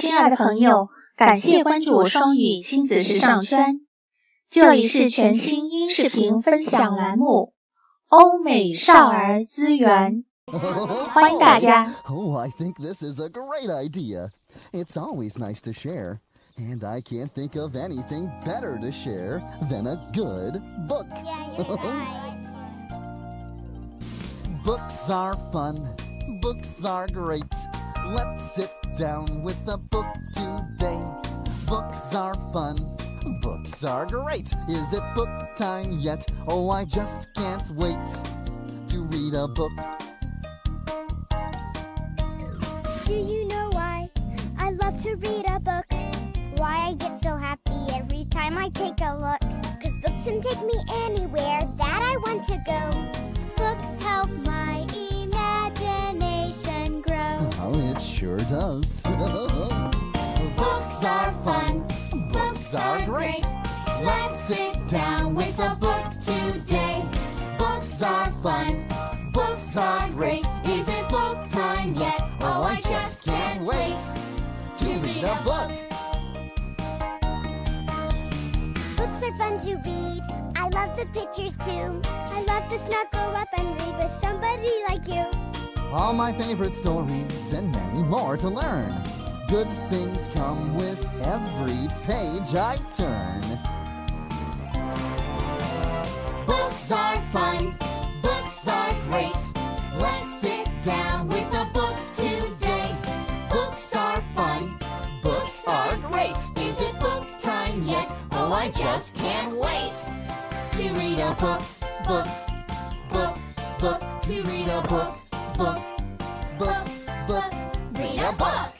亲爱的朋友，感谢关注我双语亲子时尚圈。这里是全新音视频分享栏目《欧美少儿资源》，欢迎大家。Oh, I think this is a great idea. It's always nice to share. And I can't think of anything better to share than a good book. Yeah, you're right. Books are fun. Books are great. Let's sit down with a book today. Books are fun. Books are great. Is it book time yet? Oh, I just can't wait to read a book. Do you know why I love to read a book? Why I get so happy every time I take a look? Cause books can take me anywhere that I want to go. It sure does. Books are fun. Books are great. Let's sit down with a book today. Books are fun. Books are great. Is it book time yet? Oh, I just can't wait to read a book. Books are fun to read. I love the pictures too. I love to snuggle up and read with somebody like you. All my favorite stories and many more to learn. Good things come with every page I turn. Books are fun. Books are great. Let's sit down with a book today. Books are fun. Books are great. Is it book time yet? Oh, I just can't wait to read a book, book, book, book, to read a book, book, book, book, read a book.